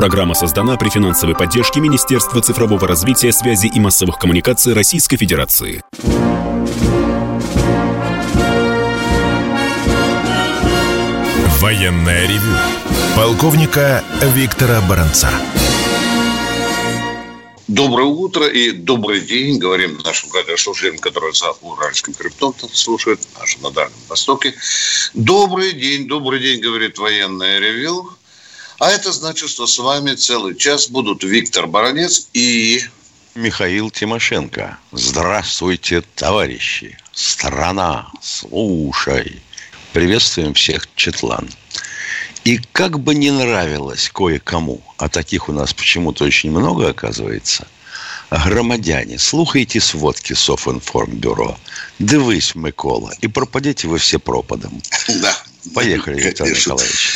Программа создана при финансовой поддержке Министерства цифрового развития, связи и массовых коммуникаций Российской Федерации. Военная ревю. Полковника Виктора Баранца. Доброе утро и добрый день, говорим нашим радиослушателям, которые за Уральским хребтом слушают, наши на Дальнем Востоке. Добрый день, добрый день, говорит военное ревю. А это значит, что с вами целый час будут Виктор Баранец и... Михаил Тимошенко. Здравствуйте, товарищи. Страна, слушай. Приветствуем всех, Четлан. И как бы не нравилось кое-кому, а таких у нас почему-то очень много оказывается, громадяне, слухайте сводки Софинформбюро. Дивись, Микола, и пропадете вы все пропадом. Да. Поехали, Виктор Конечно. Николаевич.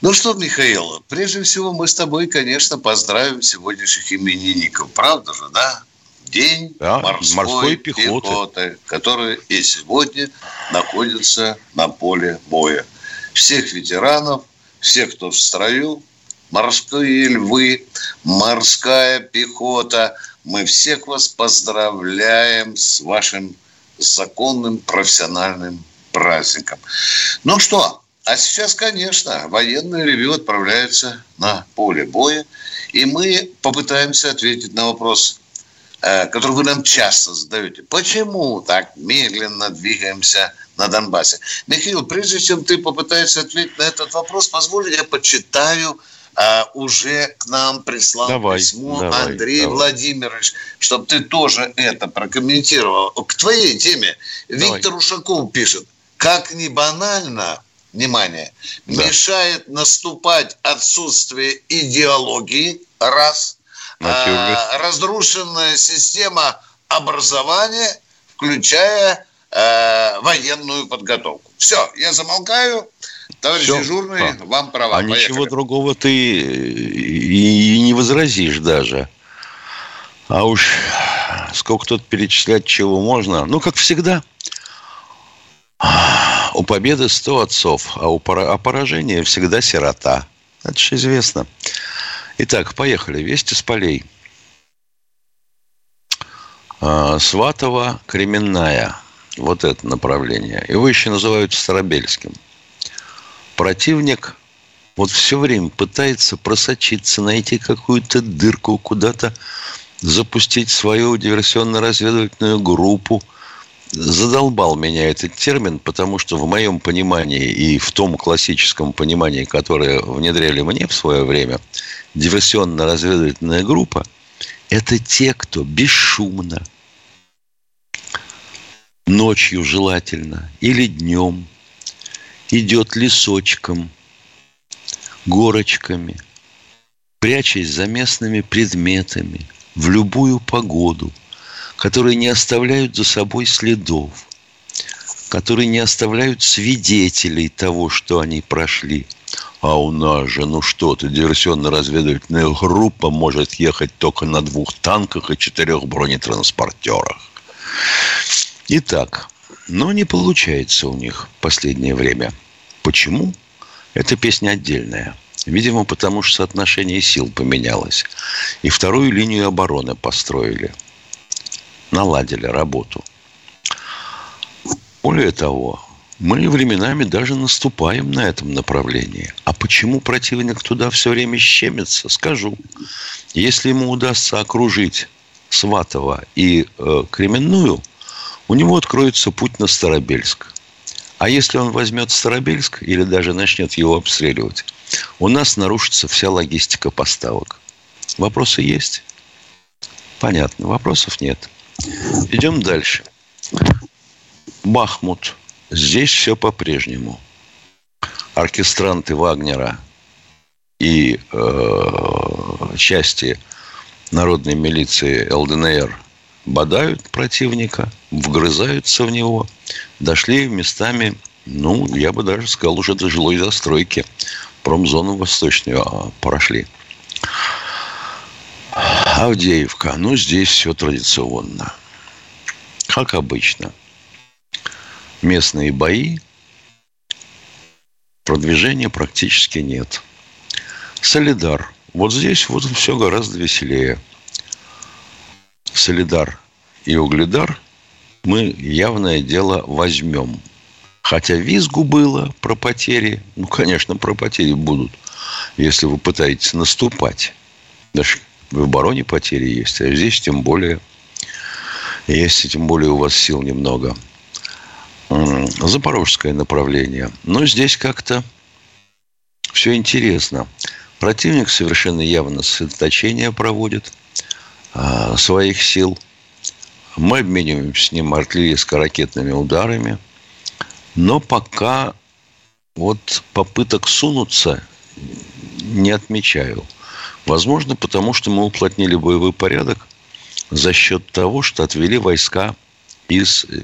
Ну что, Михаил, прежде всего мы с тобой, конечно, поздравим сегодняшних именинников. Правда же, да? День Да, морской, морской пехоты. пехоты, который и сегодня находится на поле боя. Всех ветеранов, всех, кто в строю, морские львы, морская пехота, мы всех вас поздравляем с вашим законным профессиональным праздником. Ну что, а сейчас, конечно, военное ревю отправляется на поле боя, и мы попытаемся ответить на вопрос, э, который вы нам часто задаете. Почему так медленно двигаемся на Донбассе? Михаил, прежде чем ты попытаешься ответить на этот вопрос, позволь, я почитаю э, уже к нам прислал Давай, письмо давай, Андрей давай. Владимирович, чтобы ты тоже это прокомментировал. К твоей теме Давай. Виктор Ушаков пишет, как ни банально, внимание, Да. мешает наступать отсутствие идеологии, раз, а, разрушенная система образования, включая э, военную подготовку. Все, я замолкаю. Товарищ Всё. дежурный, А. вам права. А Поехали. ничего другого ты и и не возразишь даже. А уж сколько тут перечислять чего можно. Ну, как всегда, у победы сто отцов, а у пора- а поражения всегда сирота. Это же известно. Итак, поехали. Вести с полей. А, Сватова, Кременная. Вот это направление. Его еще называют Старобельским. Противник вот все время пытается просочиться, найти какую-то дырку, куда-то запустить свою диверсионно-разведывательную группу. Задолбал меня этот термин, потому что в моем понимании и в том классическом понимании, которое внедряли мне в свое время, диверсионно-разведывательная группа – это те, кто бесшумно, ночью желательно или днем идет лесочком, горочками, прячась за местными предметами в любую погоду, которые не оставляют за собой следов, которые не оставляют свидетелей того, что они прошли. А у нас же, ну что ты, диверсионно-разведывательная группа может ехать только на двух танках и четырех бронетранспортерах. Итак, но не получается у них в последнее время. Почему? Эта песня отдельная. Видимо, потому что соотношение сил поменялось. И вторую линию обороны построили. Наладили работу. Более того, мы временами даже наступаем на этом направлении. А почему противник туда все время щемится, скажу. Если ему удастся окружить Сватова и э, Кременную, у него откроется путь на Старобельск. А если он возьмет Старобельск или даже начнет его обстреливать, у нас нарушится вся логистика поставок. Вопросы есть? Понятно. Вопросов нет. Идем дальше. Бахмут. Здесь все по-прежнему. Оркестранты Вагнера и э, части народной милиции ЛДНР бодают противника, вгрызаются в него, дошли местами, ну, я бы даже сказал, уже до жилой застройки. Промзону восточную а, прошли. Авдеевка. Ну, здесь все традиционно. Как обычно. Местные бои. Продвижения практически нет. Солидар. Вот здесь вот все гораздо веселее. Солидар и Угледар мы явное дело возьмем. Хотя визгу было про потери. Ну, конечно, про потери будут, если вы пытаетесь наступать. Даже в обороне потери есть, а здесь тем более есть, тем более у вас сил немного. Запорожское направление. Но здесь как-то все интересно. Противник совершенно явно сосредоточение проводит а, своих сил. Мы обмениваемся с ним артиллерийско-ракетными ударами – но пока вот попыток сунуться не отмечаю. Возможно, потому что мы уплотнили боевой порядок за счет того, что отвели войска из, э,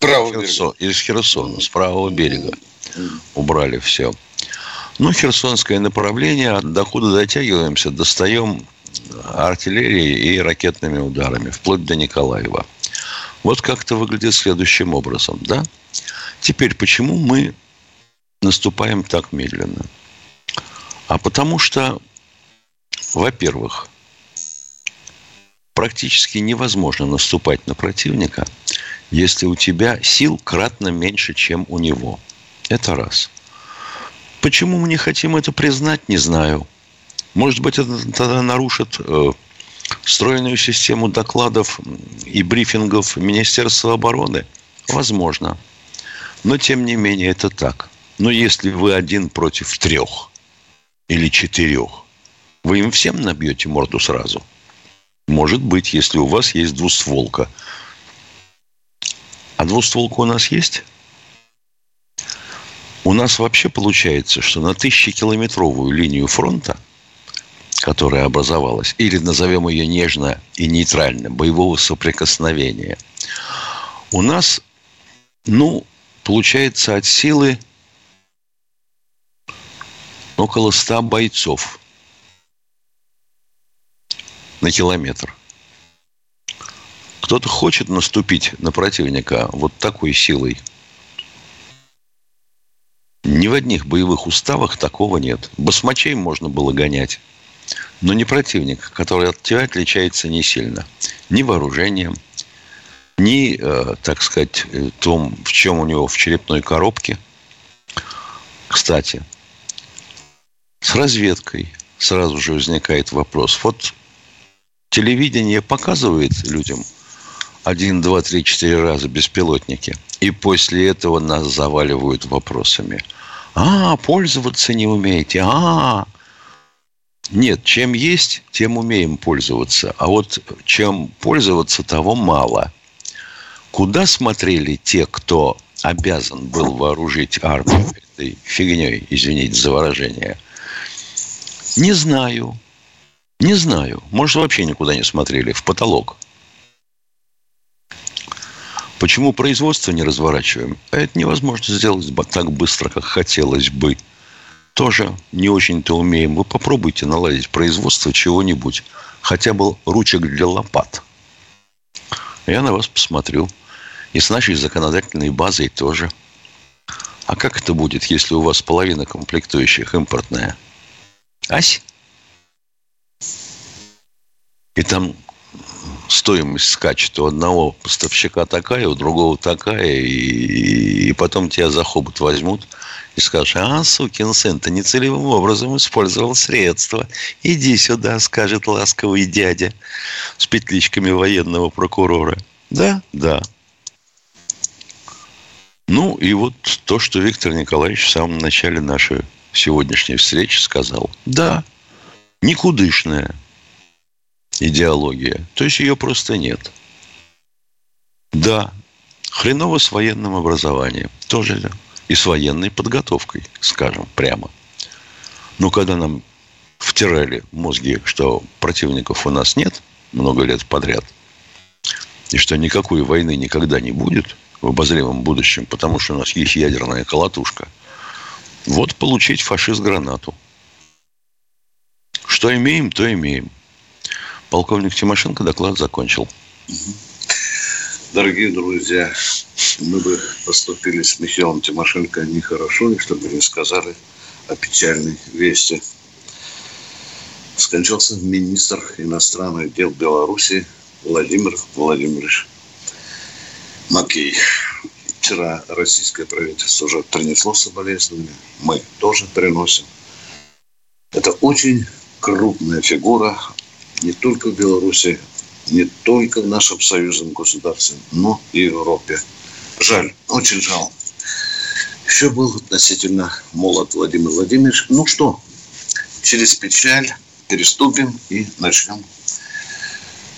Херсон, из Херсона, с правого берега. Убрали все. Ну, херсонское направление, докуда дотягиваемся, достаем артиллерией и ракетными ударами, вплоть до Николаева. Вот как-то выглядит следующим образом, да? Теперь, почему мы наступаем так медленно? А потому что, во-первых, практически невозможно наступать на противника, если у тебя сил кратно меньше, чем у него. Это раз. Почему мы не хотим это признать, не знаю. Может быть, это тогда нарушит э, стройную систему докладов и брифингов Министерства обороны? Возможно. Но, тем не менее, это так. Но если вы один против трех или четырех, вы им всем набьете морду сразу? Может быть, если у вас есть двустволка. А двустволка у нас есть? У нас вообще получается, что на тысячекилометровую линию фронта – которая образовалась, или назовем ее нежно и нейтрально, боевого соприкосновения, у нас, ну, получается от силы около 100 бойцов на километр. Кто-то хочет наступить на противника вот такой силой. Ни в одних боевых уставах такого нет. Басмачей можно было гонять но не противник, который от тебя отличается не сильно. Ни вооружением, ни, э, так сказать, э, том, в чем у него в черепной коробке. Кстати, с разведкой сразу же возникает вопрос. Вот телевидение показывает людям один, два, три, четыре раза беспилотники, и после этого нас заваливают вопросами. А, пользоваться не умеете. А, нет, чем есть, тем умеем пользоваться. А вот чем пользоваться, того мало. Куда смотрели те, кто обязан был вооружить армию этой фигней, извините за выражение? Не знаю. Не знаю. Может, вообще никуда не смотрели. В потолок. Почему производство не разворачиваем? А это невозможно сделать так быстро, как хотелось бы тоже не очень-то умеем. Вы попробуйте наладить производство чего-нибудь. Хотя бы ручек для лопат. Я на вас посмотрю. И с нашей законодательной базой тоже. А как это будет, если у вас половина комплектующих импортная? Ась? И там стоимость скачет. У одного поставщика такая, у другого такая, и, и потом тебя за хобот возьмут и скажешь, а, сукин сын, ты нецелевым образом использовал средства. Иди сюда, скажет ласковый дядя с петличками военного прокурора. Да, да. Ну, и вот то, что Виктор Николаевич в самом начале нашей сегодняшней встречи сказал. Да, никудышная идеология. То есть ее просто нет. Да, хреново с военным образованием. Тоже и с военной подготовкой, скажем прямо. Но когда нам втирали мозги, что противников у нас нет много лет подряд, и что никакой войны никогда не будет в обозримом будущем, потому что у нас есть ядерная колотушка, вот получить фашист-гранату. Что имеем, то имеем. Полковник Тимошенко доклад закончил. Дорогие друзья, мы бы поступили с Михаилом Тимошенко нехорошо, чтобы не сказали о печальной вести. Скончался министр иностранных дел Беларуси Владимир Владимирович Макей. Вчера российское правительство уже принесло соболезнования. Мы тоже приносим. Это очень крупная фигура не только в Беларуси, не только в нашем союзном государстве, но и в Европе. Жаль, очень жаль. Еще был относительно молод Владимир Владимирович. Ну что, через печаль переступим и начнем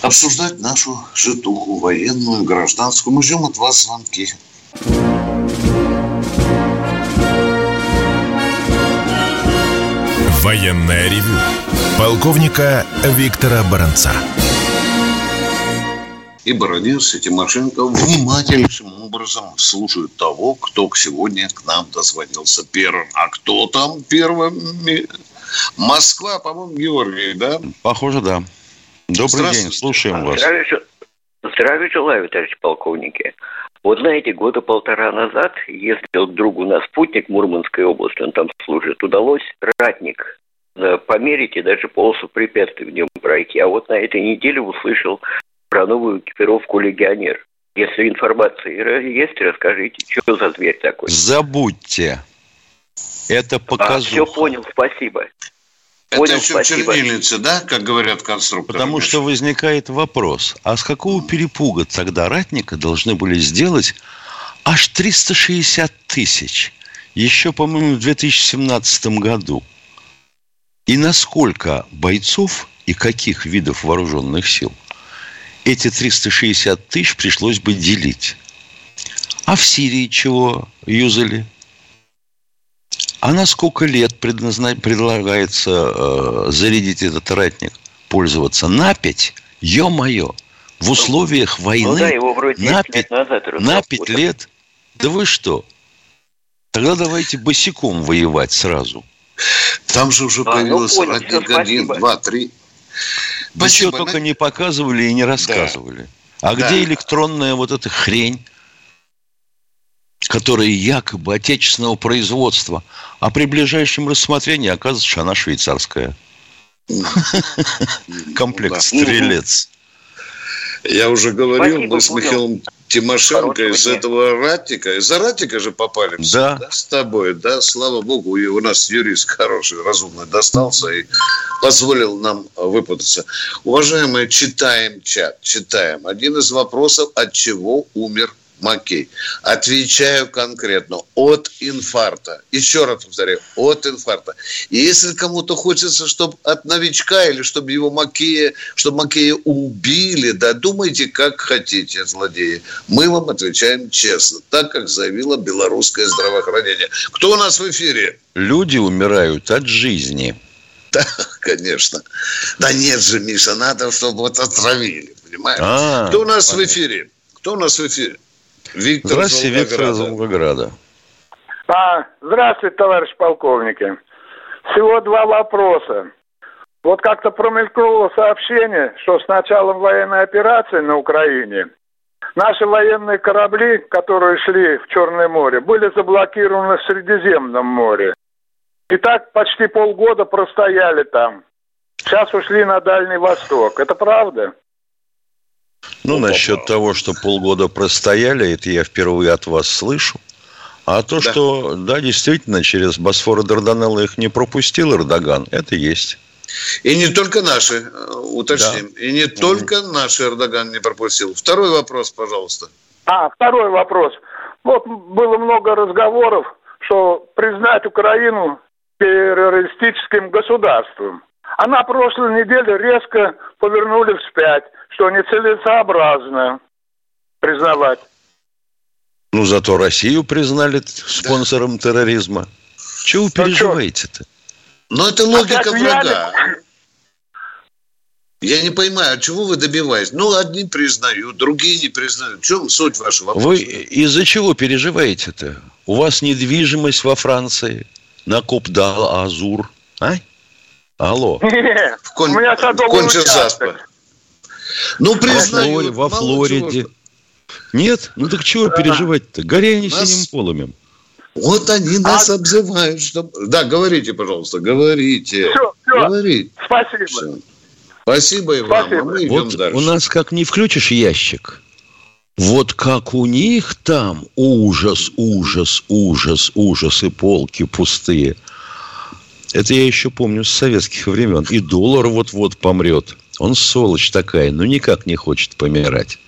обсуждать нашу житуху военную, гражданскую. Мы ждем от вас звонки. Военная ревю. Полковника Виктора Баранца. И Баранец, и Тимошенко внимательнейшим образом слушают того, кто сегодня к нам дозвонился первым. А кто там первым? Москва, по-моему, Георгий, да? Похоже, да. Добрый день, слушаем вас. Здравия, здравия желаю, товарищ полковники. Вот знаете, года полтора назад ездил к другу на спутник Мурманской области, он там служит, удалось ратник э, померить и даже полосу препятствий в нем пройти. А вот на этой неделе услышал про новую экипировку «Легионер». Если информация есть, расскажите, что за зверь такой? Забудьте. Это показуха. А, все понял, спасибо. Это Понял, все спасибо. чернильницы, да, как говорят конструкторы? Потому что возникает вопрос, а с какого перепуга тогда ратника должны были сделать аж 360 тысяч? Еще, по-моему, в 2017 году. И насколько бойцов и каких видов вооруженных сил эти 360 тысяч пришлось бы делить? А в Сирии чего юзали? А на сколько лет предназна... предлагается э, зарядить этот ратник? Пользоваться на пять? Ё-моё! В условиях войны ну, да, его вроде на, 5, лет назад на 5 лет? Да вы что? Тогда давайте босиком воевать сразу. Там же уже а, появился ну, ратник один, два, три. Да что только не показывали и не рассказывали. Да. А да. где электронная вот эта хрень? Которая якобы отечественного производства, а при ближайшем рассмотрении оказывается, что она швейцарская. Комплект «Стрелец». Я уже говорил, мы с Михаилом Тимошенко из этого ратика, из-за ратика же попали да. да, с тобой, да, слава богу, и у нас юрист хороший, разумный достался и позволил нам выпутаться. Уважаемые, читаем чат, читаем. Один из вопросов, от чего умер Макей. Отвечаю конкретно. От инфаркта. Еще раз повторяю. От инфаркта. И если кому-то хочется, чтобы от новичка или чтобы его Макея, чтобы Макея убили, да думайте, как хотите, злодеи. Мы вам отвечаем честно, так как заявило белорусское здравоохранение. Кто у нас в эфире? Люди умирают от жизни. Да, конечно. Да нет же, Миша, надо, чтобы вот отравили, понимаешь? А, Кто у нас понятно. в эфире? Кто у нас в эфире? Виктор Здравствуйте, Виктор из Волгограда. А, здравствуйте, товарищ полковники. Всего два вопроса. Вот как-то промелькнуло сообщение, что с началом военной операции на Украине наши военные корабли, которые шли в Черное море, были заблокированы в Средиземном море. И так почти полгода простояли там. Сейчас ушли на Дальний Восток. Это правда? Ну, насчет того, что полгода простояли, это я впервые от вас слышу. А то, да. что, да, действительно, через Босфор и Дарданелло их не пропустил Эрдоган, это есть. И не только наши, э, уточним. Да. И не только наши Эрдоган не пропустил. Второй вопрос, пожалуйста. А, второй вопрос. Вот было много разговоров, что признать Украину террористическим государством. А на прошлой неделе резко повернули вспять что нецелесообразно признавать. Ну, зато Россию признали спонсором да. терроризма. Чего вы ну, переживаете-то? Ну, это логика врага. Я не понимаю, от чего вы добиваетесь? Ну, одни признают, другие не признают. В чем суть вашего вопроса? Вы из-за чего переживаете-то? У вас недвижимость во Франции, на Коп-Дал-Азур, а? Алло. Нет, в Кон... у меня садовый участок. Ну, признаю. Во, Флориде. Нет? Ну так чего переживать-то? Горение Нас... синим полымем. Вот они нас а... обзывают. Что... Да, говорите, пожалуйста, говорите. Все, все. Говорите. Спасибо. Все. Спасибо и вам. А мы вот дальше. у нас как не включишь ящик, вот как у них там ужас, ужас, ужас, ужас и полки пустые. Это я еще помню с советских времен. И доллар вот-вот помрет. Он сволочь такая, но никак не хочет помирать.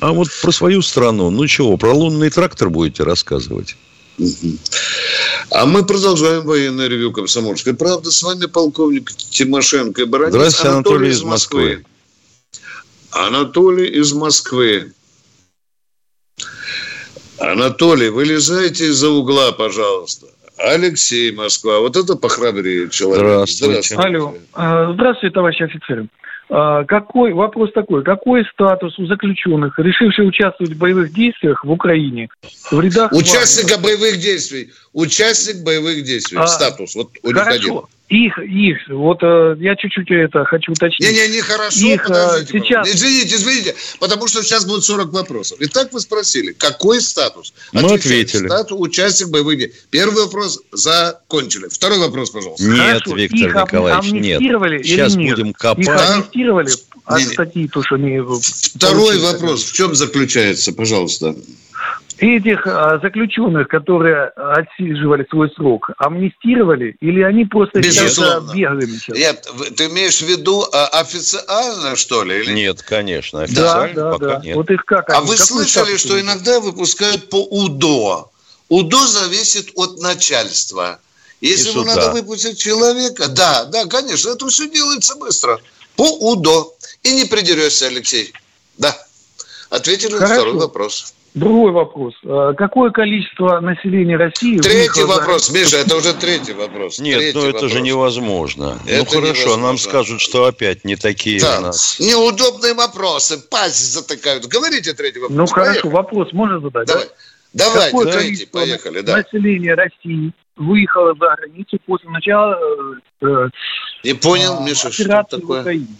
А вот про свою страну, ну чего, про лунный трактор будете рассказывать? А мы продолжаем военное ревю Комсомольской правды. С вами полковник Тимошенко и Баранец. Здравствуйте, Анатолий, Анатолий из Москвы. Анатолий из Москвы. Анатолий, вылезайте из-за угла, пожалуйста. Алексей, Москва. Вот это похрабрее человек. Здравствуйте. Здравствуйте. Алло. А, здравствуйте, товарищ офицер. А, какой, вопрос такой, какой статус у заключенных, решивших участвовать в боевых действиях в Украине? В рядах Участника боевых действий. Участник боевых действий. А, статус. Вот у них один. Их, их, вот э, я чуть-чуть это хочу уточнить. Не-не, нехорошо, их, э, подождите. Сейчас... Извините, извините, потому что сейчас будет 40 вопросов. Итак, вы спросили, какой статус? Мы ответили. Статус участник боевых действий. Первый вопрос закончили. Второй вопрос, пожалуйста. Нет, Хорошо. Виктор их Николаевич, нет. Сейчас нет? будем копать. Их амнистировали от статьи, то, что они... Второй вопрос, в чем заключается, пожалуйста? этих а, заключенных, которые отсиживали свой срок, амнистировали или они просто Безусловно. бегали сейчас? Нет, ты имеешь в виду а, официально, что ли? Или? Нет, конечно, официально да, да, пока да. нет. Вот их как? А вы слышали, что иногда выпускают по УДО? УДО зависит от начальства. Если ему надо выпустить человека, да, да, конечно, это все делается быстро. По УДО. И не придерешься, Алексей. Да. Ответили на второй вопрос. Другой вопрос. А какое количество населения России... Третий вопрос, за... Миша, это уже третий вопрос. Нет, третий ну это вопрос. же невозможно. Ну, это ну хорошо, невозможно. нам скажут, что опять не такие да. у нас. Неудобные вопросы, пасть затыкают. Говорите третий вопрос. Ну Поехали. хорошо, вопрос можно задать? Давай. Да? Давай, Какое третий, поехали. Да. Население России выехало за границу после начала... Э, не понял, э, Миша, что такое? В Украине.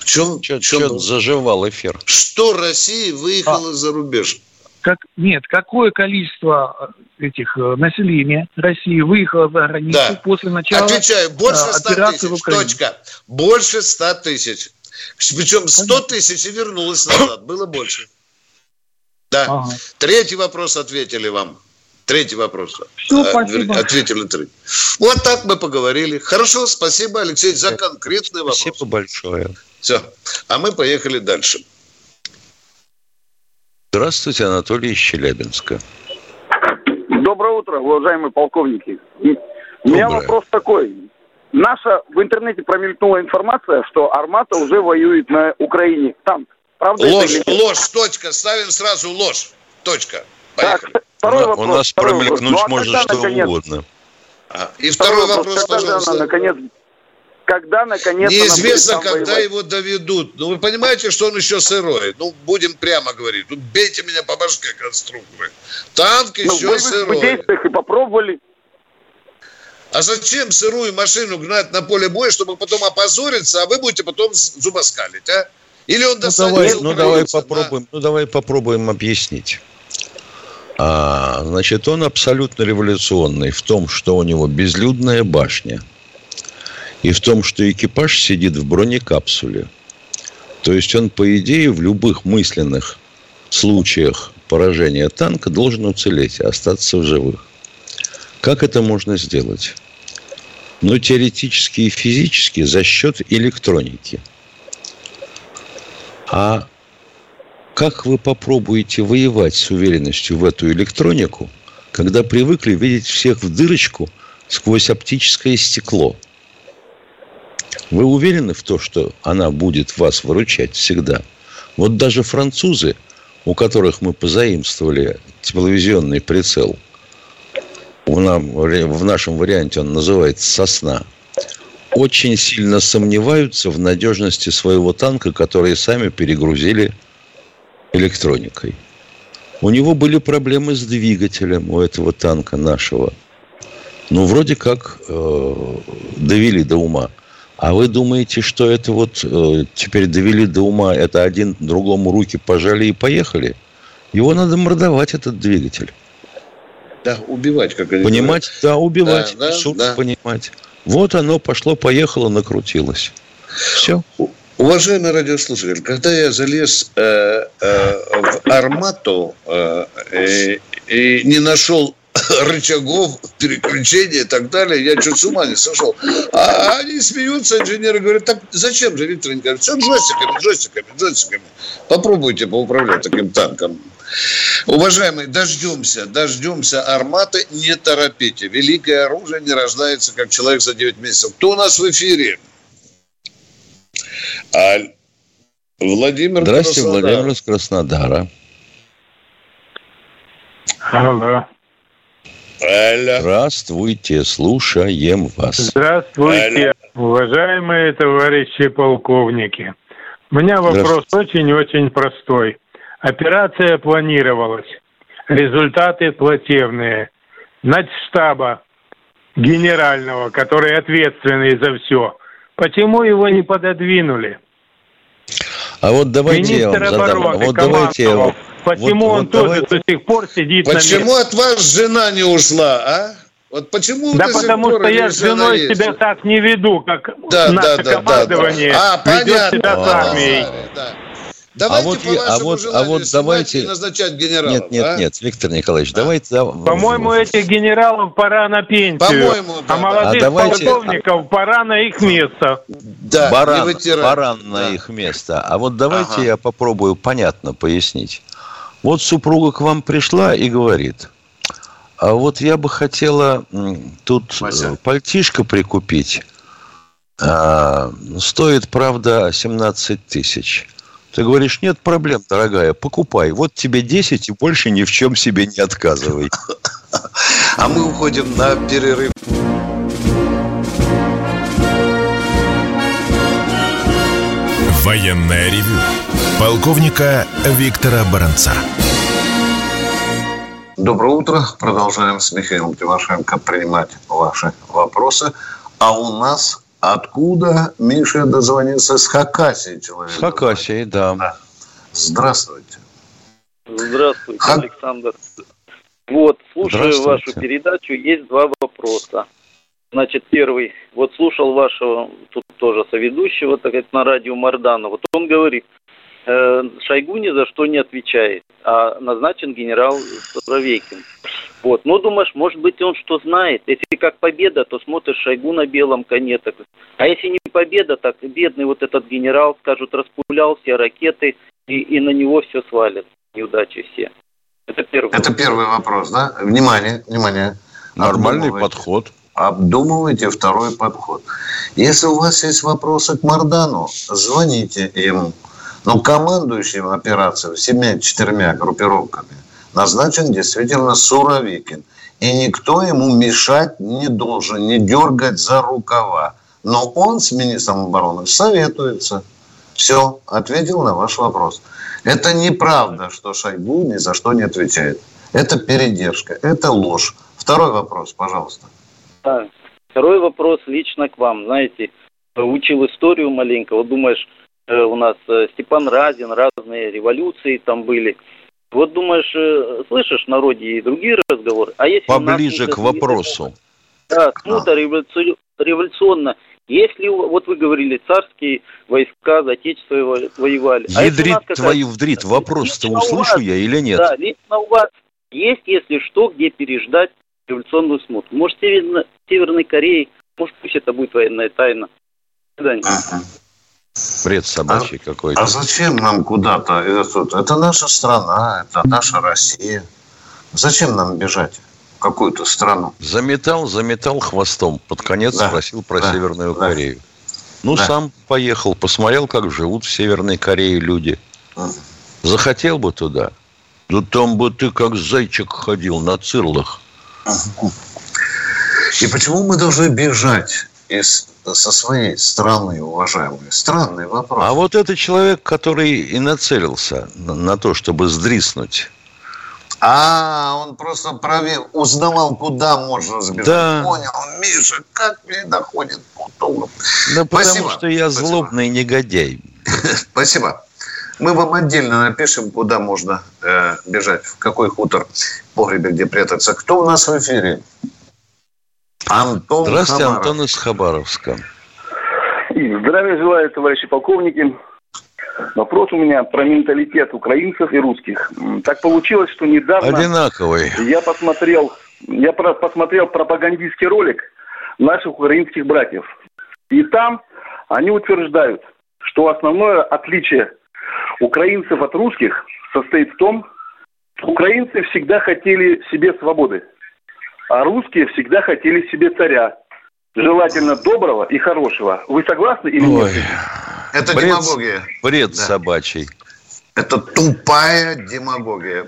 В чем, чем, чем заживал эфир? Что Россия выехала а, за рубеж? Как, нет, какое количество э, этих э, населения России выехало за границу да. после начала Отвечаю, больше 100 э, тысяч, точка. Больше 100 тысяч. Причем 100 тысяч и вернулось назад, было больше. Да. Ага. Третий вопрос ответили вам. Третий вопрос. Все, спасибо. Ответили три. Вот так мы поговорили. Хорошо, спасибо, Алексей, за конкретный вопрос. Спасибо большое. Все. А мы поехали дальше. Здравствуйте, Анатолий из Челябинска. Доброе утро, уважаемые полковники. У меня вопрос такой. Наша в интернете промелькнула информация, что Армата уже воюет на Украине. Там, правда ложь, это ложь, точка. Ставим сразу ложь. Точка. Поехали. Так, второй вопрос, у нас промелькнуть вопрос. Ну, а может что наконец... угодно. А, и второй, второй вопрос, вопрос пожалуйста. Она, наконец, когда наконец Неизвестно, когда воевать. его доведут. Ну, вы понимаете, что он еще сырой. Ну, будем прямо говорить. Ну, бейте меня по башке, конструкторы. Танк ну, еще сырой. В действиях и попробовали. А зачем сырую машину гнать на поле боя, чтобы потом опозориться, а вы будете потом зубоскалить, а? Или он ну, давай, ну, давай попробуем, ну, давай попробуем объяснить. А, значит, он абсолютно революционный в том, что у него безлюдная башня – и в том, что экипаж сидит в бронекапсуле. То есть он, по идее, в любых мысленных случаях поражения танка должен уцелеть, остаться в живых. Как это можно сделать? Ну, теоретически и физически за счет электроники. А как вы попробуете воевать с уверенностью в эту электронику, когда привыкли видеть всех в дырочку сквозь оптическое стекло – вы уверены в том, что она будет вас выручать всегда? Вот даже французы, у которых мы позаимствовали тепловизионный прицел, в нашем варианте он называется «Сосна», очень сильно сомневаются в надежности своего танка, который сами перегрузили электроникой. У него были проблемы с двигателем у этого танка нашего. Ну, вроде как э, довели до ума. А вы думаете, что это вот э, теперь довели до ума, это один другому руки пожали и поехали? Его надо мордовать, этот двигатель. Да, убивать, как они Понимать, да, убивать, Да, да, суд да. понимать. Вот оно пошло-поехало, накрутилось. Все. Уважаемый радиослушатель, когда я залез э, э, в армату э, и не нашел рычагов переключения и так далее, я чуть с ума не сошел. А они смеются, инженеры говорят, так зачем же, Виктор Николаевич, все джойстиками, джойстиками, джойстиками. Попробуйте поуправлять таким танком. Уважаемые, дождемся, дождемся арматы, не торопите. Великое оружие не рождается, как человек за 9 месяцев. Кто у нас в эфире? Аль. Владимир Здравствуйте, Краснодар. Владимир из Краснодара. Алло. Алло. Здравствуйте, слушаем вас. Здравствуйте, уважаемые товарищи полковники. У меня вопрос очень-очень простой. Операция планировалась. Результаты плачевные. Начштаба генерального, который ответственный за все. Почему его не пододвинули? А вот давайте я вам Министр задам. обороны Вот давайте я вам... Почему вот- он вот тоже давайте- до сих пор сидит на месте? Почему от вас жена не ушла, а? Вот почему Да потому что я с женой есть? себя так не веду, как Да, наше да, да, командование да, да. А, ведет понятно. себя с Да, армией. да. Давайте вот по а вот- а вот давайте- и назначать генералов. Нет, нет, а? нет, Виктор Николаевич, давайте... да, По-моему, этих генералов пора на пенсию. По-моему, да, а да. молодых А давайте- полковников пора на их место. Да, баран, баран на Да. их место. А вот давайте Ага. я попробую понятно пояснить. Вот супруга к вам пришла и говорит, а вот я бы хотела тут Вася. э, пальтишко прикупить. А, стоит, правда, 17 тысяч. Ты говоришь, нет проблем, дорогая, покупай. Вот тебе 10 и больше ни в чем себе не отказывай. А мы уходим на перерыв. Военное ревю полковника Виктора Баранца. Доброе утро. Продолжаем с Михаилом Тимошенко принимать ваши вопросы. А у нас откуда Миша дозвонился? С Хакасии человек. С Хакасией, да. Да. Здравствуйте. Здравствуйте, Ха- Александр. Вот, слушаю вашу передачу, есть два вопроса. Значит, первый, вот слушал вашего, тут тоже соведущего, так сказать, на радио Мардана. Вот он говорит, Шойгу ни за что не отвечает, а назначен генерал Суровейкин. Вот, ну, думаешь, может быть, он что знает? Если как победа, то смотришь Шойгу на белом коне. Так. А если не победа, так бедный вот этот генерал, скажут, распулял все ракеты, и, и на него все свалят. Неудачи все. Это первый Это первый вопрос, да? Внимание, внимание. Нормальный подход. Обдумывайте второй подход. Если у вас есть вопросы к Мардану, звоните ему. Но командующим операцией всеми четырьмя группировками назначен действительно Суровикин. И никто ему мешать не должен, не дергать за рукава. Но он с министром обороны советуется. Все, ответил на ваш вопрос. Это неправда, что Шойгу ни за что не отвечает. Это передержка, это ложь. Второй вопрос, пожалуйста. Второй вопрос лично к вам. Знаете, учил историю маленько. Вот думаешь, у нас э, Степан Разин, разные революции там были. Вот думаешь, э, слышишь в народе и другие разговоры. А если нас Поближе не- к вопросу. Да, смута революци- революционно. Если, вот вы говорили, царские войска за отечество во- воевали. А Ядрит нас какая- твою вдрит, вопрос-то услышу вас, я или нет? Да, лично у вас есть, если что, где переждать революционную смуту. Может, Северно- Северной Кореи, может, пусть это будет военная тайна. До свидания. Бред собачий какой-то. А зачем нам куда-то? Это, это наша страна, это наша Россия. Зачем нам бежать в какую-то страну? Заметал, заметал хвостом. Под конец Да, спросил про да, Северную да. Корею. Ну, Да. сам поехал, посмотрел, как живут в Северной Корее люди. Мгм. Захотел бы туда. Да там бы ты как зайчик ходил на цирлах. И почему мы должны бежать из, со своей страны, уважаемые? Странный вопрос. А вот это человек, который и нацелился на, то, чтобы сдриснуть. А, он просто провел, узнавал, куда можно сбежать. Да. Понял, Миша, как мне доходит потом. Да потому Спасибо. что я Спасибо. злобный негодяй. Спасибо. Мы вам отдельно напишем, куда можно э, бежать, в какой хутор, в погребе, где прятаться. Кто у нас в эфире? Антон Здравствуйте, Хабаров. Антон из Хабаровска. Здравия желаю, товарищи полковники. Вопрос у меня про менталитет украинцев и русских. Так получилось, что недавно... Одинаковый. Я посмотрел, я посмотрел пропагандистский ролик наших украинских братьев. И там они утверждают, что основное отличие украинцев от русских состоит в том, что украинцы всегда хотели себе свободы, а русские всегда хотели себе царя, желательно доброго и хорошего. Вы согласны или Ой. нет? Это бред, демагогия. Бред да. собачий. Это тупая демагогия.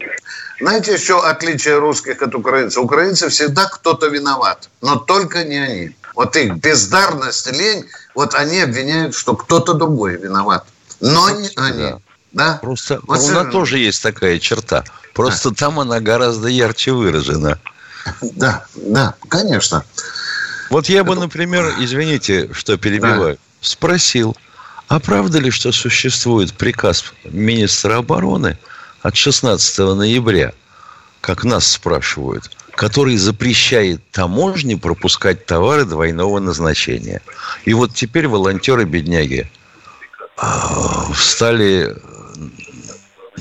Знаете, еще отличие русских от украинцев? Украинцы всегда кто-то виноват, но только не они. Вот их бездарность, лень, вот они обвиняют, что кто-то другой виноват, но не они. Да? Просто вот у нас тоже есть такая черта. Просто да. там она гораздо ярче выражена. Да, да, конечно. Вот я бы, например, извините, что перебиваю, да. спросил, а правда ли, что существует приказ министра обороны от 16 ноября, как нас спрашивают, который запрещает таможне пропускать товары двойного назначения? И вот теперь волонтеры-бедняги а, встали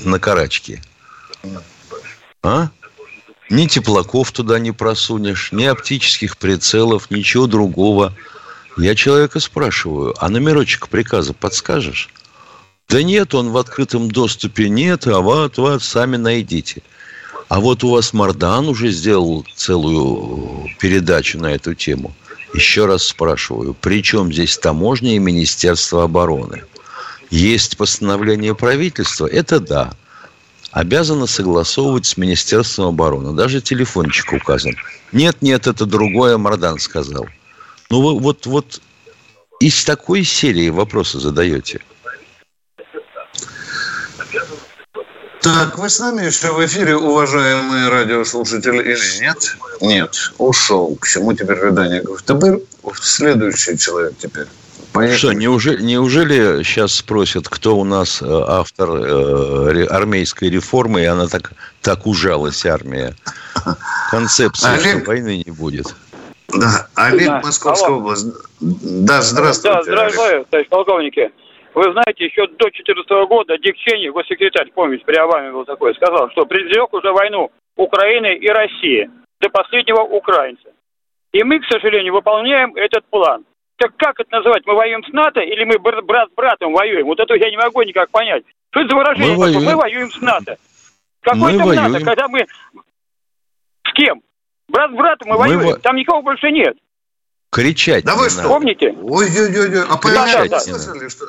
на карачки. А? Ни теплаков туда не просунешь, ни оптических прицелов, ничего другого. Я человека спрашиваю, а номерочек приказа подскажешь? Да нет, он в открытом доступе нет, а вот, вот, сами найдите. А вот у вас Мардан уже сделал целую передачу на эту тему. Еще раз спрашиваю, при чем здесь таможня и Министерство обороны? Есть постановление правительства? Это да обязана согласовывать с Министерством обороны. Даже телефончик указан. Нет, нет, это другое, Мардан сказал. Ну, вы вот, вот из такой серии вопросы задаете. Так, вы с нами еще в эфире, уважаемые радиослушатели, или нет? Нет, ушел. К чему теперь видание ГФТБ? Следующий человек теперь. Поехали. Что, неужели, неужели сейчас спросят, кто у нас э, автор э, армейской реформы, и она так, так ужалась, армия? Концепция, Олег... что войны не будет. Да, Олег, да. Московская Алло. область. Да, здравствуйте. Да, здравствуйте, товарищ полковники. Вы знаете, еще до 2014 года Дик Ченни, госсекретарь, помните, при Обаме был такой, сказал, что предвзек уже войну Украины и России до последнего украинца. И мы, к сожалению, выполняем этот план. Так как это называть? Мы воюем с НАТО или мы брат с братом воюем? Вот это я не могу никак понять. Что это за выражение? Мы воюем, мы воюем с НАТО. Какой там воюем. НАТО, когда мы... С кем? Брат с братом мы, мы воюем. Во... Там никого больше нет. Кричать. Да вы что? Помните? Ой-ой-ой. А Кричать да, да, слышали, что?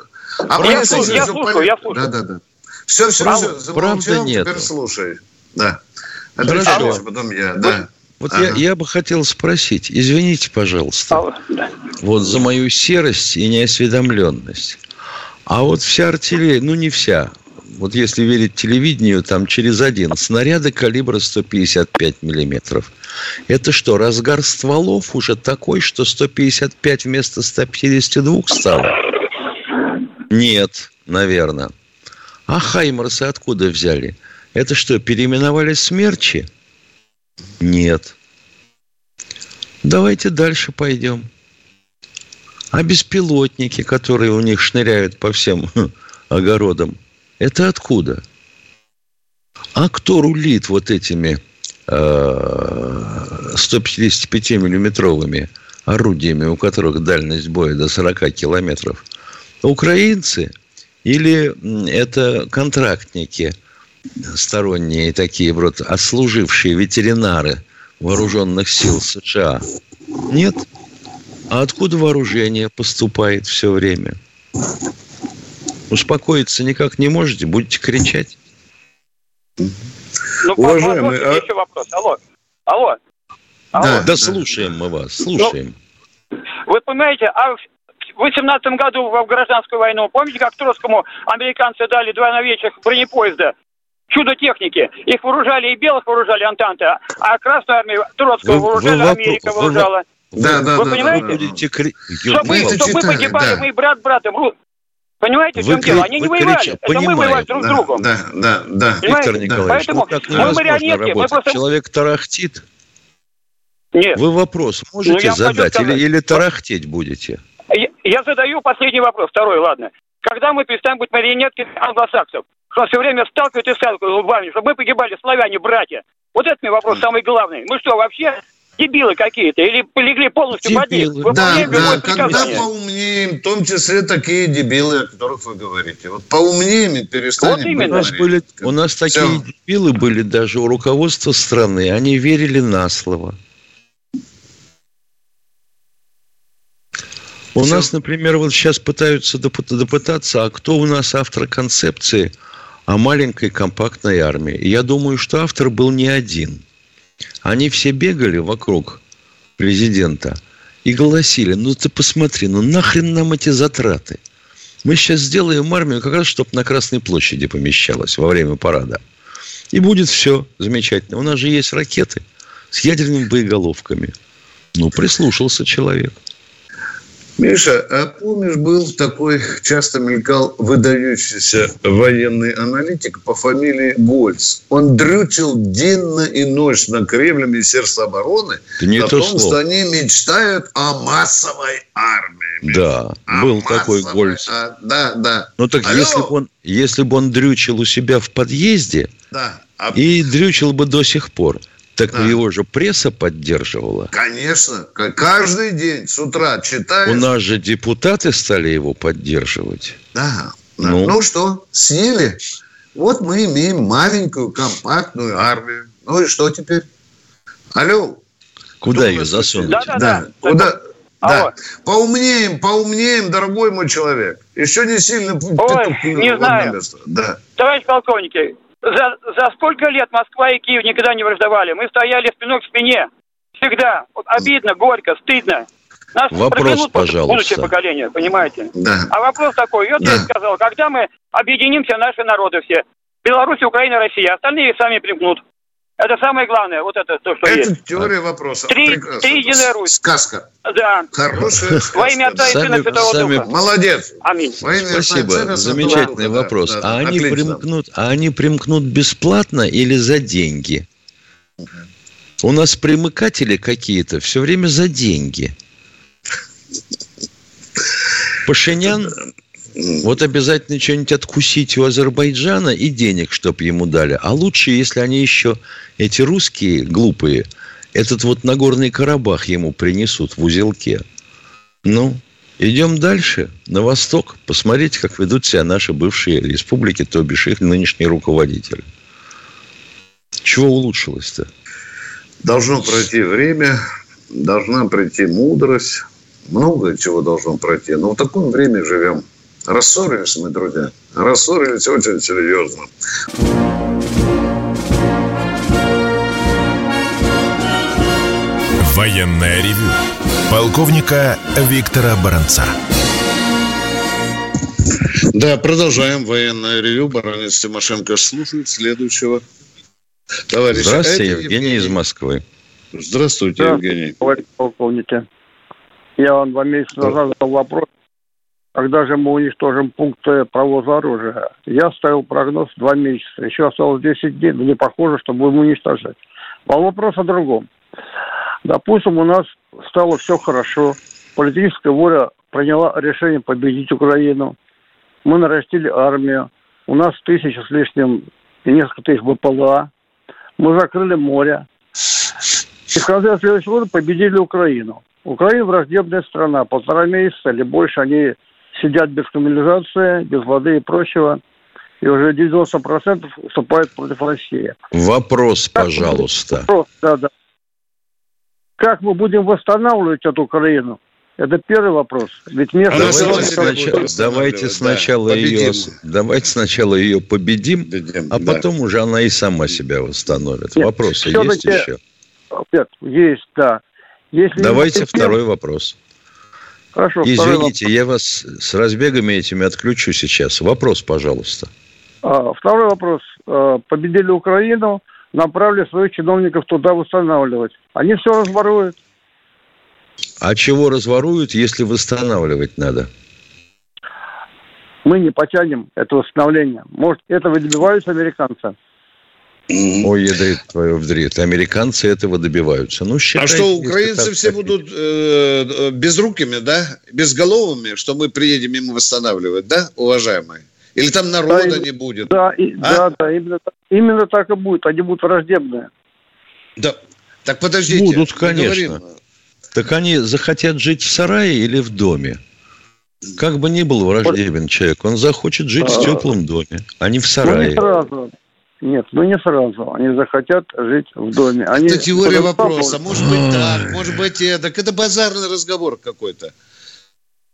А я, я, слушали, я слушаю, я слушаю. Да, да, да. Все, все, все. Правда нет. Теперь слушай. Да. Хорошо. Потом я, да. Вот ага. я, я бы хотел спросить, извините, пожалуйста, а, да. вот за мою серость и неосведомленность. А вот вся артиллерия, ну не вся, вот если верить телевидению, там через один снаряды калибра 155 миллиметров. Это что, разгар стволов уже такой, что 155 вместо 152 стало? Нет, наверное. А Хаймерсы откуда взяли? Это что, переименовали смерчи? Нет. Давайте дальше пойдем. А беспилотники, которые у них шныряют по всем огородам, это откуда? А кто рулит вот этими э, 155-миллиметровыми орудиями, у которых дальность боя до 40 километров? Украинцы или это контрактники – сторонние такие вот отслужившие ветеринары вооруженных сил США? Нет. А откуда вооружение поступает все время? Успокоиться никак не можете, будете кричать. Ну, Уважаемый, а... еще вопрос. Алло. Алло. Алло. Да, да, слушаем мы вас, слушаем. Ну, вы понимаете, а в 18 году в гражданскую войну, помните, как Троцкому американцы дали два новейших бронепоезда чудо техники. Их вооружали и белых вооружали Антанта, а Красную армию Троцкого вооружали, вы, Америка вы, вооружала. Да, да, вы да, понимаете? Да, да, да. Чтобы, мы, чтобы мы погибали, да. мы брат братом. Понимаете, в чем Вы дело? кри- Они вы не воевали. крича- Это мы воевали друг с Да, другом. да, да, да. Понимаете? Виктор Николаевич, Поэтому ну так мы марионетки, мы просто- Человек тарахтит. Нет. Вы вопрос Ну, можете хочу задать или, или тарахтеть будете? Я, я задаю последний вопрос, второй, ладно. Когда мы перестанем быть марионетками англосаксов? Что все время сталкивают и сталкивают лбами, чтобы мы погибали, славяне, братья. Вот это мне вопрос самый главный. Мы что, вообще дебилы какие-то? Или полегли полностью под них? Да, да, когда поумнеем, в том числе такие дебилы, о которых вы говорите. Вот поумнеем и перестанем Вот именно. У нас, были, у нас такие дебилы были даже у руководства страны. Они верили на слово. У нас, например, вот сейчас пытаются допы- допытаться, а кто у нас автор концепции о маленькой компактной армии? Я думаю, что автор был не один. Они все бегали вокруг президента и голосили, ну ты посмотри, ну нахрен нам эти затраты? Мы сейчас сделаем армию как раз, чтобы на Красной площади помещалась во время парада. И будет все замечательно. У нас же есть ракеты с ядерными боеголовками. Ну, прислушался человек. Миша, а помнишь, был такой, часто мелькал выдающийся военный аналитик по фамилии Гольц. Он дрючил денно и ночь на Кремле Министерства обороны Это не о то том, слово. что они мечтают о массовой армии. Да, О был такой Гольц. а, да, да. Ну так Алло. если бы он, если бы он дрючил у себя в подъезде Да. А, и дрючил бы до сих пор, так Да. его же пресса поддерживала. Конечно, каждый день с утра читаешь. У нас же депутаты стали его поддерживать. Да. да. Ну? Ну. что, съели? Вот мы имеем маленькую компактную армию. Ну и что теперь? Алло. Куда у ее засунуть? Да, Да-да-да. Куда? Алло. Да. Поумнеем, поумнеем, дорогой мой человек. Еще не сильно Ой, не знаю. место. Да. Товарищ полковники, за, за сколько лет Москва и Киев никогда не враждовали? Мы стояли спиной к спине. Всегда. Вот обидно, горько, стыдно. Нас Вопрос, пожалуйста. будущее поколение, понимаете? Да. А вопрос такой, вот я Да. сказал, когда мы объединимся, наши народы все, Беларусь, Украина, Россия, остальные сами примкнут. Это самое главное, вот это то, что Это есть. теория вопроса. Три- Прекрасно. три единая Русь. Сказка. Да. Хорошая сказка. Во имя Отца и Сына Сами- Святого сами- Духа. Молодец. Аминь. Во имя Отца и Спасибо, Святого замечательный Духа. Да, вопрос. да, а да, они отлично. примкнут, а они примкнут бесплатно или за деньги? У нас примыкатели какие-то все время за деньги. Пашинян вот обязательно что-нибудь откусить у Азербайджана и денег, чтоб ему дали. А лучше, если они еще, эти русские глупые, этот вот Нагорный Карабах ему принесут в узелке. Ну, идем дальше, на восток. Посмотрите, как ведут себя наши бывшие республики, то бишь их нынешние руководители. Чего улучшилось-то? Должно пройти время, должна пройти мудрость. Много чего должно пройти. Но в таком времени живем. Рассорились мы, друзья. Рассорились очень серьезно. Военное ревю полковника Виктора Баранца. Да, продолжаем военное ревю. Баранец Тимошенко слушает следующего товарища. Здравствуйте, Это Евгений из Москвы. Здравствуйте, Евгений. Товарищ полковники. Я вам два месяца назад задал вопрос, когда же мы уничтожим пункты провоза оружия. Я ставил прогноз два месяца. Еще осталось 10 дней, но не похоже, что будем уничтожать. А вопрос о другом. Допустим, у нас стало все хорошо. Политическая воля приняла решение победить Украину. Мы нарастили армию. У нас тысяча с лишним и несколько тысяч БПЛА. Мы закрыли море. И в конце следующего года победили Украину. Украина враждебная страна. Полтора месяца или больше они сидят без канализации, без воды и прочего. И уже 90% выступают против России. Вопрос, пожалуйста. Вопрос, да, да. Как мы будем восстанавливать эту Украину? Это первый вопрос. Ведь место... Давайте, себя сначала, давайте да. сначала ее, Победим. давайте сначала ее победим, Победим, а да. потом уже она и сама себя восстановит. Нет, Вопросы есть еще? Нет, есть, да. Если Давайте не второй вопрос. Хорошо, Извините, я вас с разбегами этими отключу сейчас. Вопрос, пожалуйста. А, Второй вопрос. А, Победили Украину, направили своих чиновников туда восстанавливать. Они все разворуют. А чего разворуют, если восстанавливать надо? мы не потянем это восстановление. Может, этого добиваются американцы? Ой, ядрит твою вдрит. Американцы этого добиваются. Ну, а что, украинцы все будут э, безрукими, да? Безголовыми, что мы приедем им восстанавливать, да, уважаемые? Или там народа да, не будет? Да, и, а? да, да, именно, именно так и будет. Они будут враждебные. Да. Так подождите. Будут, конечно. Так они захотят жить в сарае или в доме? Как бы ни был враждебен человек, он захочет жить а, в теплом доме, а не в сарае. Ну, не сразу. Нет, ну не сразу. Они захотят жить в доме. Они это теория вопроса. Может быть так, может быть и так. Это базарный разговор какой-то.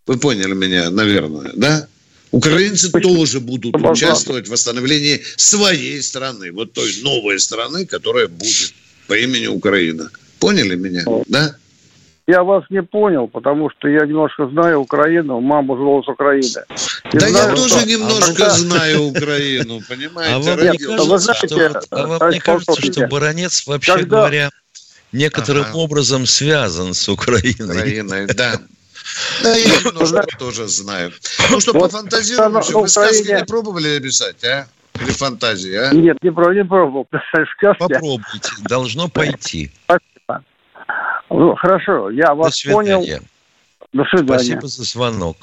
Вы поняли меня, наверное, да? Украинцы Почему? тоже будут Базар. участвовать в восстановлении своей страны, вот той новой страны, которая будет по имени Украина. Поняли меня, да? Я вас не понял, потому что я немножко знаю Украину, маму звал с Украины. И да знаю, я тоже что... немножко а знаю Украину, понимаете? А вам не кажется, вы знаете, что, а вам не кажется, что Баранец, вообще когда... говоря, некоторым ага. образом связан с Украиной? Украиной, да. Да, я немножко тоже знаю. Ну что, вот, пофантазируем еще. Вы сказки не пробовали писать, а? Или фантазии, а? Нет, не пробовал, не пробовал сказки. Попробуйте, должно пойти. Ну, хорошо, я вас До понял. До свидания. Спасибо за звонок.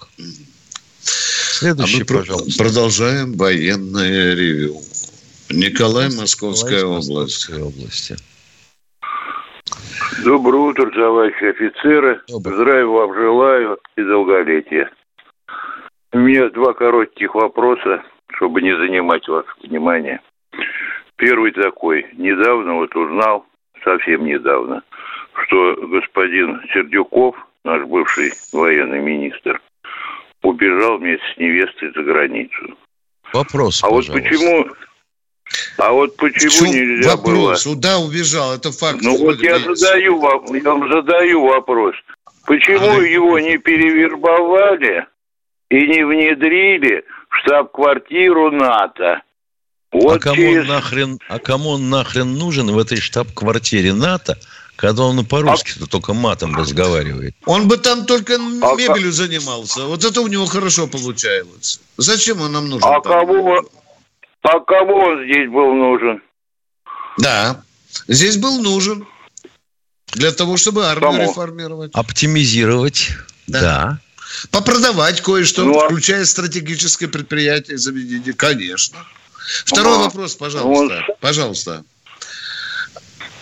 Следующий, а мы пожалуйста. Продолжаем военное ревю. Николай, Московская область. области. Доброе утро, товарищи офицеры. Добрый. Здравия вам желаю и долголетия. У меня два коротких вопроса, чтобы не занимать ваше внимание. Первый такой. Недавно вот узнал, совсем недавно, что господин Сердюков, наш бывший военный министр, убежал вместе с невестой за границу. Вопрос, А пожалуйста. вот почему... А вот почему Почему нельзя вопрос? было... Куда убежал? Это факт. Ну вот я задаю, вам, я вам задаю вопрос. Почему а его не перевербовали и не внедрили в штаб-квартиру НАТО? Вот а, кому через... нахрен, а кому он нахрен нужен в этой штаб-квартире НАТО, когда он по-русски а... только матом разговаривает. Он бы там только а... мебелью занимался. Вот это у него хорошо получается. Зачем он нам нужен? А кого, а кого он здесь был нужен? Да, здесь был нужен. Для того, чтобы армию Кому? реформировать. Оптимизировать, да. да. Попродавать кое-что, ну, а включая стратегическое предприятие заведение, конечно. Второй ага. вопрос, пожалуйста. Вот. Пожалуйста.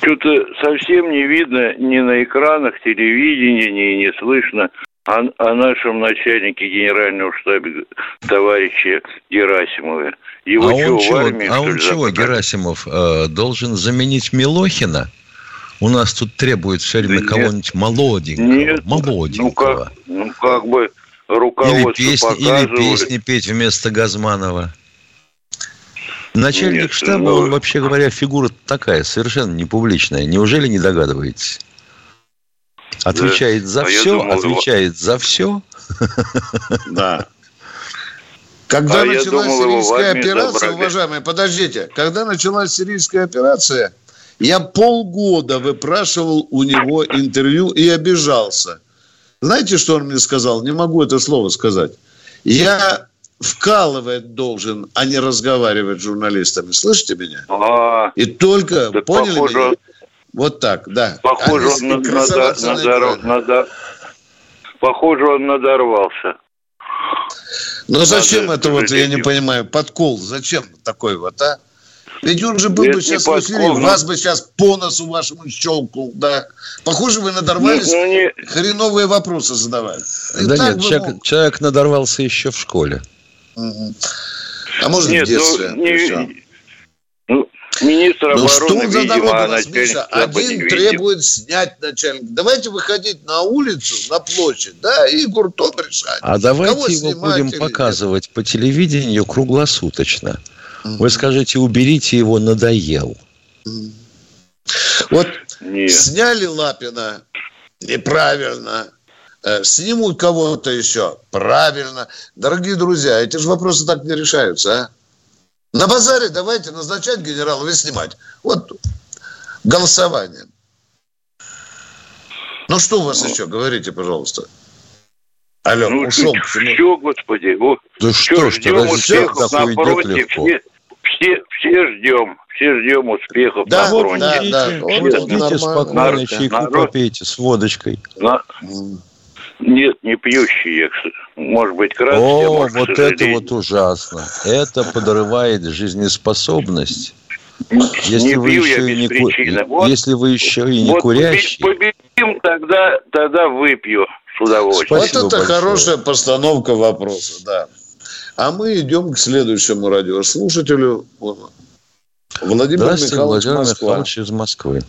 Что-то совсем не видно ни на экранах телевидения, ни не слышно о, о нашем начальнике генерального штаба товарище Герасимове. Его а что, он чего, армии, а он чего Герасимов, э, должен заменить Милохина? У нас тут требует все время да кого-нибудь молоденького. Нет, молоденького. Ну как, ну как бы руководство или песни, или песни петь вместо Газманова. Начальник Нет, штаба, ну... он, вообще говоря, фигура такая, совершенно не публичная. Неужели не догадываетесь? Отвечает да. за а все, думал, отвечает его... за все. Да. Когда а началась думал, сирийская операция, забрали. уважаемые, подождите, когда началась сирийская операция, я полгода выпрашивал у него интервью и обижался. Знаете, что он мне сказал? Не могу это слово сказать. Я вкалывать должен, а не разговаривать с журналистами. Слышите меня? А, И только, поняли похоже, меня? Вот так, да. Похоже, а он надо, надо, надо, похоже, он надорвался. Но надо зачем это вот, я не понимаю, подкол? Зачем такой вот, а? Ведь он же был бы сейчас в эфире, вас бы сейчас по носу вашему щелкнул, да. Похоже, вы надорвались, нет, ну, не... хреновые вопросы задавали. И да нет, человек, мог... человек надорвался еще в школе. А может, Нет, в детстве. Ну, не, ну, министр обороны, что он за Миша? Один требует снять начальника. Давайте выходить на улицу, на площадь, да, и гуртом решать. А давайте Кого его будем показывать по телевидению круглосуточно. Угу. Вы скажите, уберите его, надоел. Вот Нет. сняли Лапина неправильно, снимут кого-то еще. Правильно. Дорогие друзья, эти же вопросы так не решаются, а? На базаре давайте назначать генерала и снимать. Вот голосование. Ну что у вас еще? Говорите, пожалуйста. Алло, ну, ушел. Все, господи. О, да что ж, ждем успехов на фронте. Все, все, все ждем. Все ждем успехов да, на фронте. Да, да, Он Идите спокойно, народ, чайку народ, попейте с водочкой. На... Нет, не пьющий я, может быть, краски, О, а может, вот это вот ужасно. Это подрывает жизнеспособность. Если не вы пью еще я и не без ку... причины. Вот, если вы еще и не вот курящий. победим, тогда, тогда выпью с удовольствием. Спасибо вот это большое. хорошая постановка вопроса, да. А мы идем к следующему радиослушателю. Владимир Здравствуйте, Михайлович Владимир Москва. Михайлович из Москвы.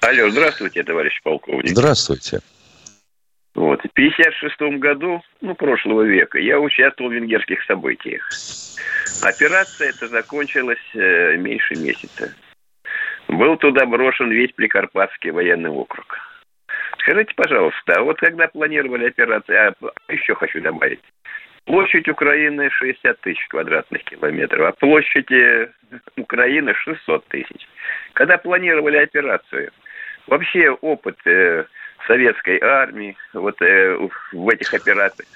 Алло, здравствуйте, товарищ полковник. Здравствуйте. Вот, в 56 году, ну, прошлого века, я участвовал в венгерских событиях. Операция эта закончилась э, меньше месяца. Был туда брошен весь Прикарпатский военный округ. Скажите, пожалуйста, а вот когда планировали операцию, а еще хочу добавить, площадь Украины 60 тысяч квадратных километров, а площадь Украины 600 тысяч. Когда планировали операцию, вообще опыт э, советской армии вот э, в этих операциях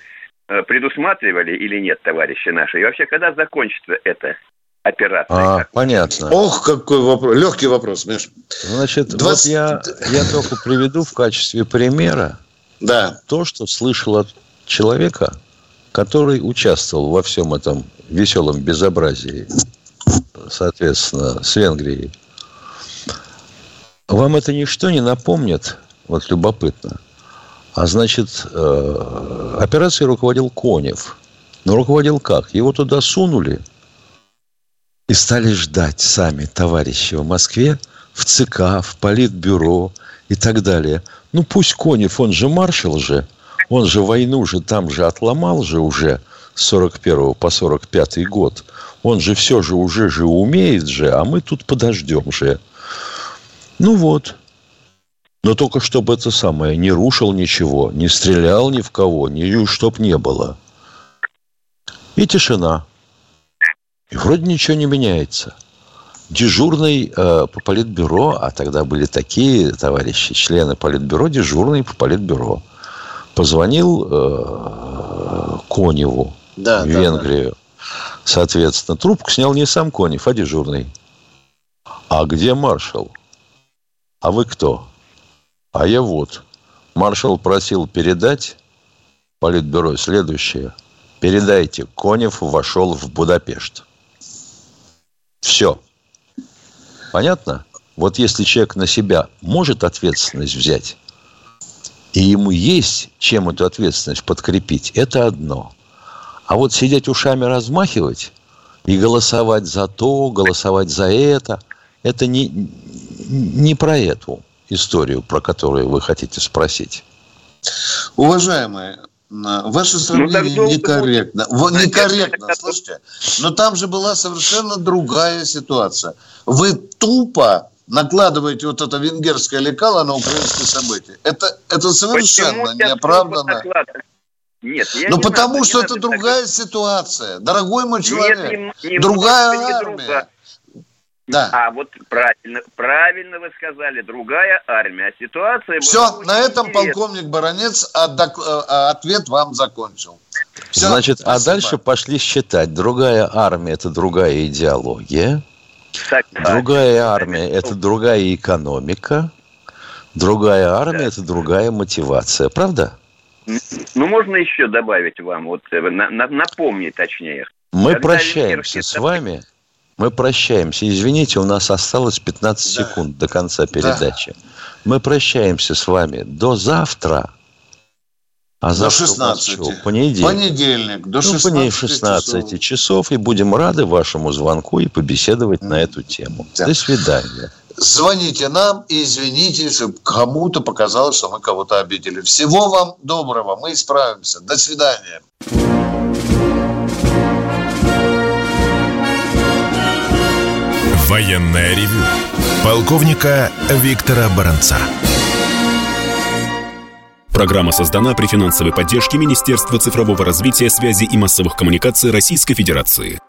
э, предусматривали или нет, товарищи наши? И вообще, когда закончится эта операция? А, понятно. Ох, какой вопрос. Легкий вопрос, Миш. Значит, 20... вот я, я только приведу в качестве примера да. то, что слышал от человека, который участвовал во всем этом веселом безобразии, соответственно, с Венгрией. Вам это ничто не напомнит, вот любопытно. А значит, э, операцией руководил Конев. Но руководил как? Его туда сунули и стали ждать сами товарищи в Москве, в ЦК, в Политбюро и так далее. Ну, пусть Конев, он же маршал же, он же войну же там же отломал же уже с 41 по 45 год. Он же все же уже же умеет же, а мы тут подождем же. Ну вот. Но только чтобы это самое, не рушил ничего, не стрелял ни в кого, ни чтоб не было. И тишина. И вроде ничего не меняется. Дежурный э, по политбюро, а тогда были такие товарищи, члены политбюро, дежурный по политбюро, позвонил э, Коневу да, в да, Венгрию. Да. Соответственно, трубку снял не сам Конев, а дежурный. А где маршал? А вы кто? А я вот. Маршал просил передать Политбюро следующее. Передайте, Конев вошел в Будапешт. Все. Понятно? Вот если человек на себя может ответственность взять, и ему есть чем эту ответственность подкрепить, это одно. А вот сидеть ушами размахивать и голосовать за то, голосовать за это, это не, не про эту историю, про которую вы хотите спросить. Уважаемые, Ваше сравнение ну, некорректно. Вот, некорректно, слушайте. Но там же была совершенно другая ситуация. Вы тупо накладываете вот это венгерское лекало на украинские события. Это, это совершенно неоправданно. Нет, я Ну, не потому надо, что не это надо другая ситуация. Дорогой мой человек. Нет, не, не другая армия. Другая. Да. А вот правильно, правильно вы сказали, другая армия. А ситуация Все, на этом интересна. полковник Баранец ответ вам закончил. Все, Значит, спасибо. а дальше пошли считать. Другая армия – это другая идеология. Так, другая да. армия – это другая экономика. Другая армия да. – это другая мотивация. Правда? Ну, можно еще добавить вам, вот на, на, напомнить точнее. Мы прощаемся с вами – мы прощаемся. Извините, у нас осталось 15 да. секунд до конца передачи. Да. Мы прощаемся с вами до завтра. А до 16. Что, понедельник. Понедельник. До 16, ну, 16 часов. часов. И будем рады вашему звонку и побеседовать на эту тему. Да. До свидания. Звоните нам и извините, если кому-то показалось, что мы кого-то обидели. Всего вам доброго. Мы исправимся. До свидания. Военное ревю полковника Виктора Баранца. Программа создана при финансовой поддержке Министерства цифрового развития, связи и массовых коммуникаций Российской Федерации.